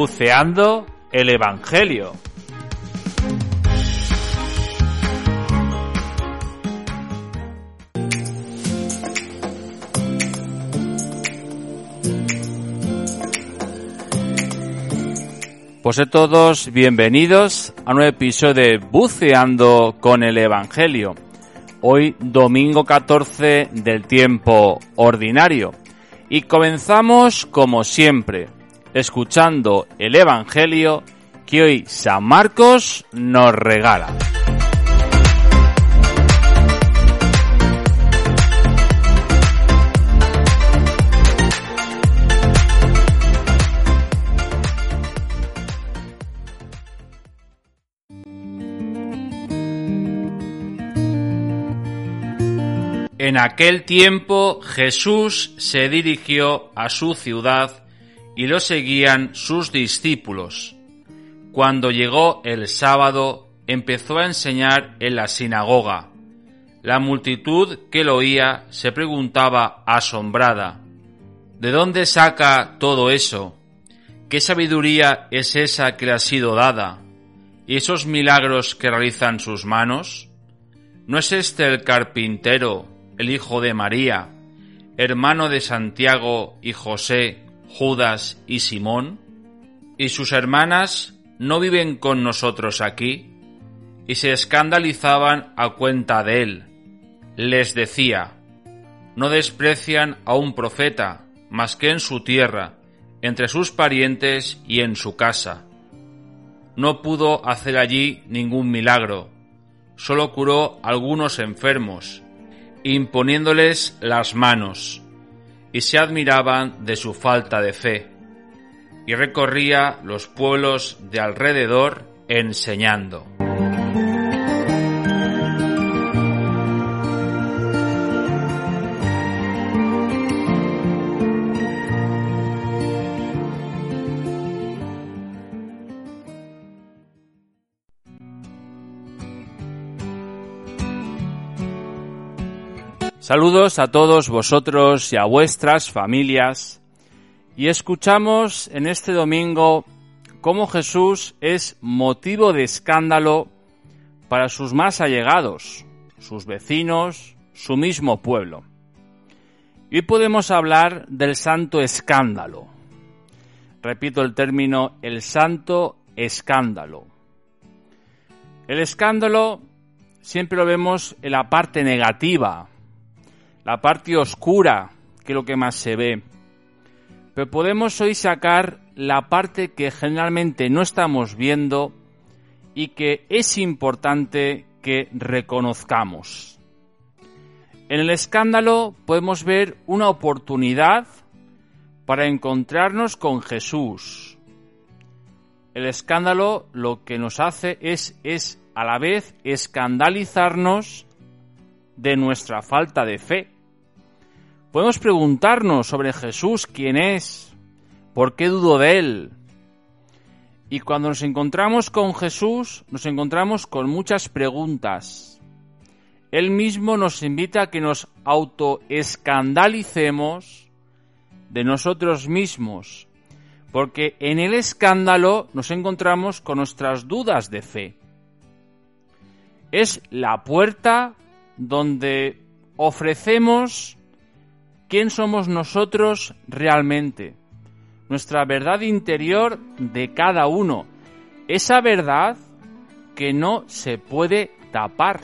Buceando el Evangelio. Pues a todos bienvenidos a un nuevo episodio de Buceando con el Evangelio. Hoy domingo 14 del tiempo ordinario. Y comenzamos como siempre, escuchando el Evangelio que hoy San Marcos nos regala. En aquel tiempo Jesús se dirigió a su ciudad y lo seguían sus discípulos. Cuando llegó el sábado empezó a enseñar en la sinagoga. La multitud que lo oía se preguntaba asombrada, ¿de dónde saca todo eso? ¿Qué sabiduría es esa que le ha sido dada? ¿Y esos milagros que realizan sus manos? ¿No es este el carpintero el hijo de María, hermano de Santiago y José, Judas y Simón? ¿Y sus hermanas no viven con nosotros aquí? Y se escandalizaban a cuenta de él. Les decía, no desprecian a un profeta más que en su tierra, entre sus parientes y en su casa. No pudo hacer allí ningún milagro, solo curó algunos enfermos imponiéndoles las manos, y se admiraban de su falta de fe, y recorría los pueblos de alrededor enseñando. Saludos a todos vosotros y a vuestras familias. Y escuchamos en este domingo cómo Jesús es motivo de escándalo para sus más allegados, sus vecinos, su mismo pueblo. Y hoy podemos hablar del santo escándalo. Repito el término, el santo escándalo. El escándalo siempre lo vemos en la parte negativa, la parte oscura, que es lo que más se ve. Pero podemos hoy sacar la parte que generalmente no estamos viendo y que es importante que reconozcamos. En el escándalo podemos ver una oportunidad para encontrarnos con Jesús. El escándalo lo que nos hace es, es a la vez escandalizarnos de nuestra falta de fe. Podemos preguntarnos sobre Jesús quién es, por qué dudo de él. Y cuando nos encontramos con Jesús, nos encontramos con muchas preguntas. Él mismo nos invita a que nos autoescandalicemos de nosotros mismos, porque en el escándalo nos encontramos con nuestras dudas de fe. Es la puerta donde ofrecemos quién somos nosotros realmente, nuestra verdad interior de cada uno, esa verdad que no se puede tapar,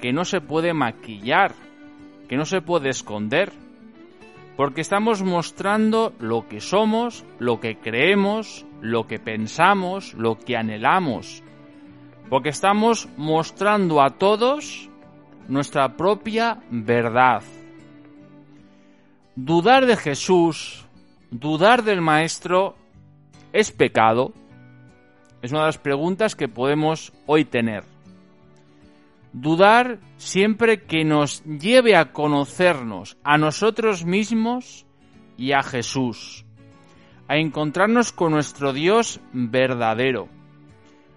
que no se puede maquillar, que no se puede esconder, porque estamos mostrando lo que somos, lo que creemos, lo que pensamos, lo que anhelamos, porque estamos mostrando a todos nuestra propia verdad. Dudar de Jesús, dudar del Maestro, ¿es pecado? Es una de las preguntas que podemos hoy tener. Dudar siempre que nos lleve a conocernos a nosotros mismos y a Jesús, a encontrarnos con nuestro Dios verdadero,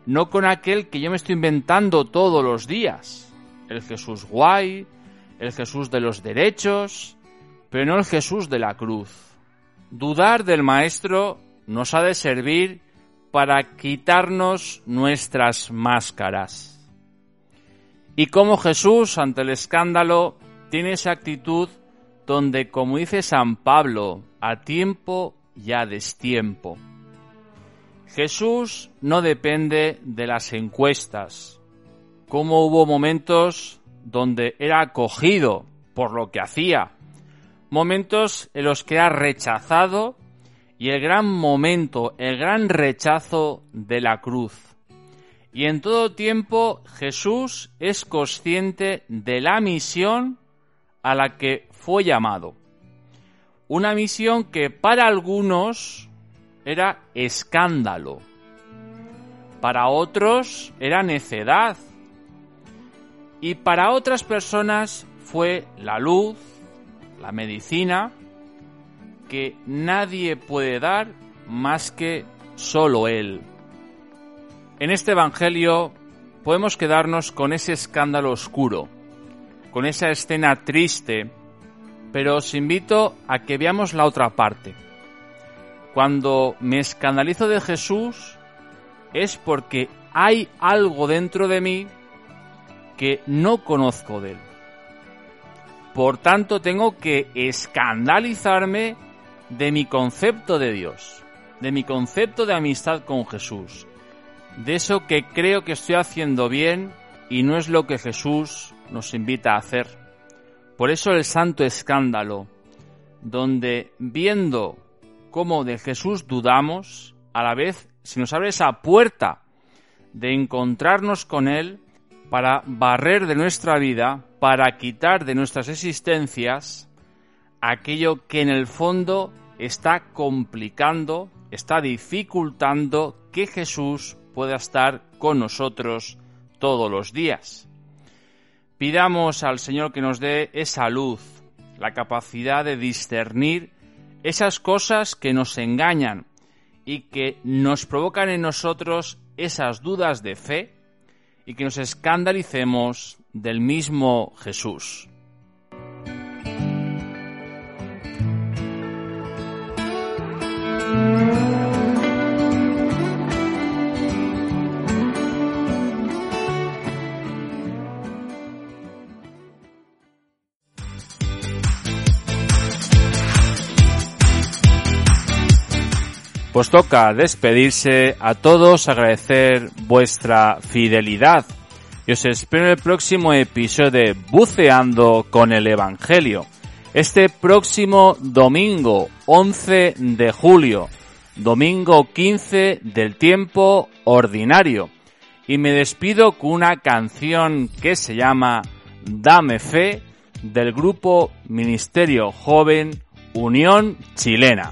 no con aquel que yo me estoy inventando todos los días el Jesús guay, el Jesús de los derechos, pero no el Jesús de la cruz. Dudar del Maestro nos ha de servir para quitarnos nuestras máscaras. Y como Jesús ante el escándalo tiene esa actitud donde, como dice San Pablo, a tiempo y a destiempo. Jesús no depende de las encuestas, como hubo momentos donde era acogido por lo que hacía, momentos en los que era rechazado y el gran momento, el gran rechazo de la cruz. Y en todo tiempo Jesús es consciente de la misión a la que fue llamado. Una misión que para algunos era escándalo, para otros era necedad y para otras personas fue la luz, la medicina, que nadie puede dar más que solo Él. En este Evangelio podemos quedarnos con ese escándalo oscuro, con esa escena triste, pero os invito a que veamos la otra parte. Cuando me escandalizo de Jesús es porque hay algo dentro de mí que no conozco de Él. Por tanto, tengo que escandalizarme de mi concepto de Dios, de mi concepto de amistad con Jesús, de eso que creo que estoy haciendo bien y no es lo que Jesús nos invita a hacer. Por eso el santo escándalo, donde viendo cómo de Jesús dudamos, a la vez se nos abre esa puerta de encontrarnos con Él para barrer de nuestra vida, para quitar de nuestras existencias aquello que en el fondo está complicando, está dificultando que Jesús pueda estar con nosotros todos los días. Pidamos al Señor que nos dé esa luz, la capacidad de discernir esas cosas que nos engañan y que nos provocan en nosotros esas dudas de fe y que nos escandalicemos del mismo Jesús. Pues toca despedirse a todos, agradecer vuestra fidelidad. Y os espero en el próximo episodio Buceando con el Evangelio. Este próximo domingo 11 de julio, domingo 15 del tiempo ordinario. Y me despido con una canción que se llama Dame Fe del grupo Ministerio Joven Unión Chilena.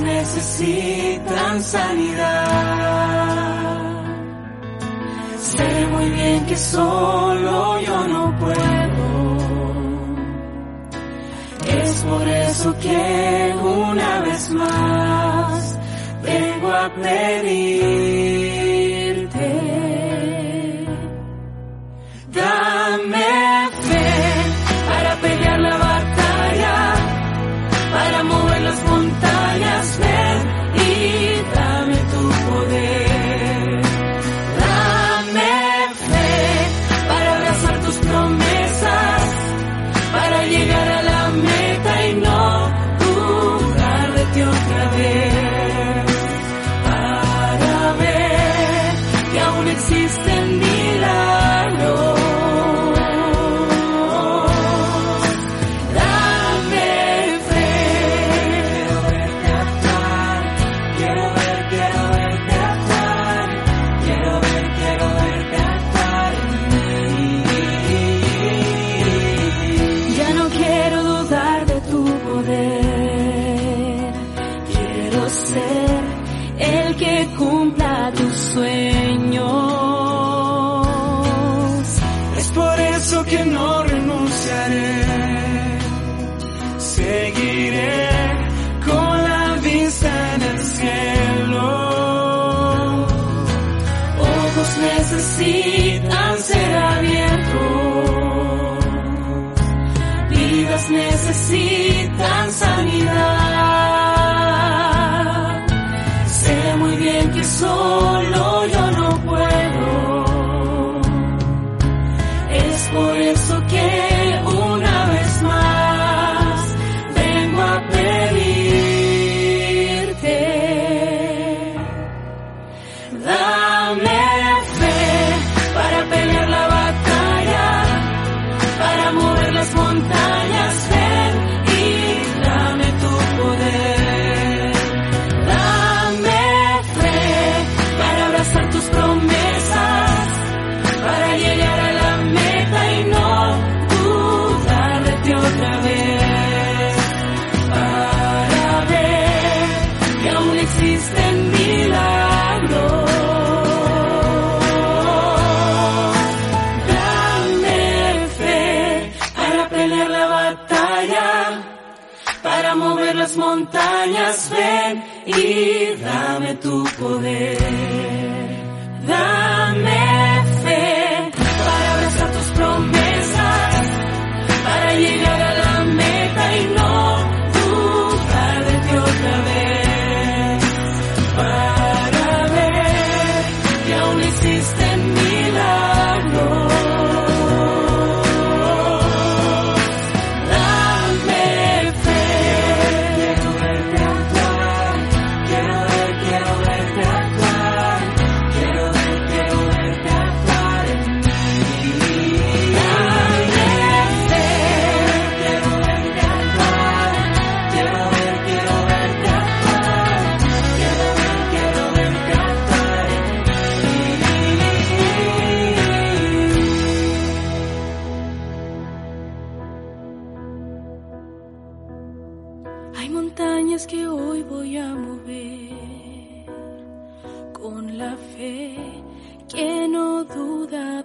necesitan sanidad. Sé muy bien que solo yo no puedo por eso que una vez más vengo a pedirte. montañas ven y dame tu poder. Dame que hoy voy a mover con la fe que no duda